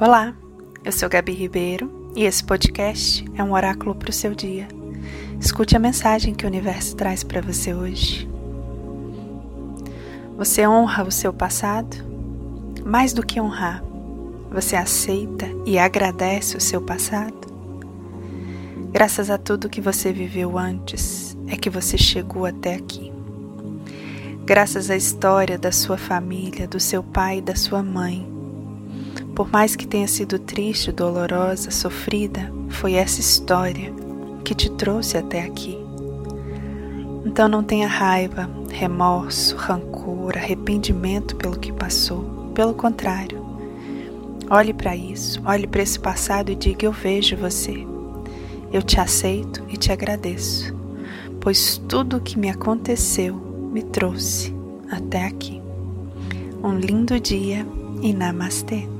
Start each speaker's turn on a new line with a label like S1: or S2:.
S1: Olá, eu sou Gabi Ribeiro e esse podcast é um oráculo para o seu dia. Escute a mensagem que o universo traz para você hoje. Você honra o seu passado? Mais do que honrar, você aceita e agradece o seu passado? Graças a tudo que você viveu antes, é que você chegou até aqui. Graças à história da sua família, do seu pai e da sua mãe, por mais que tenha sido triste, dolorosa, sofrida, foi essa história que te trouxe até aqui. Então não tenha raiva, remorso, rancor, arrependimento pelo que passou. Pelo contrário, olhe para isso, olhe para esse passado e diga: Eu vejo você. Eu te aceito e te agradeço, pois tudo o que me aconteceu me trouxe até aqui. Um lindo dia e namastê.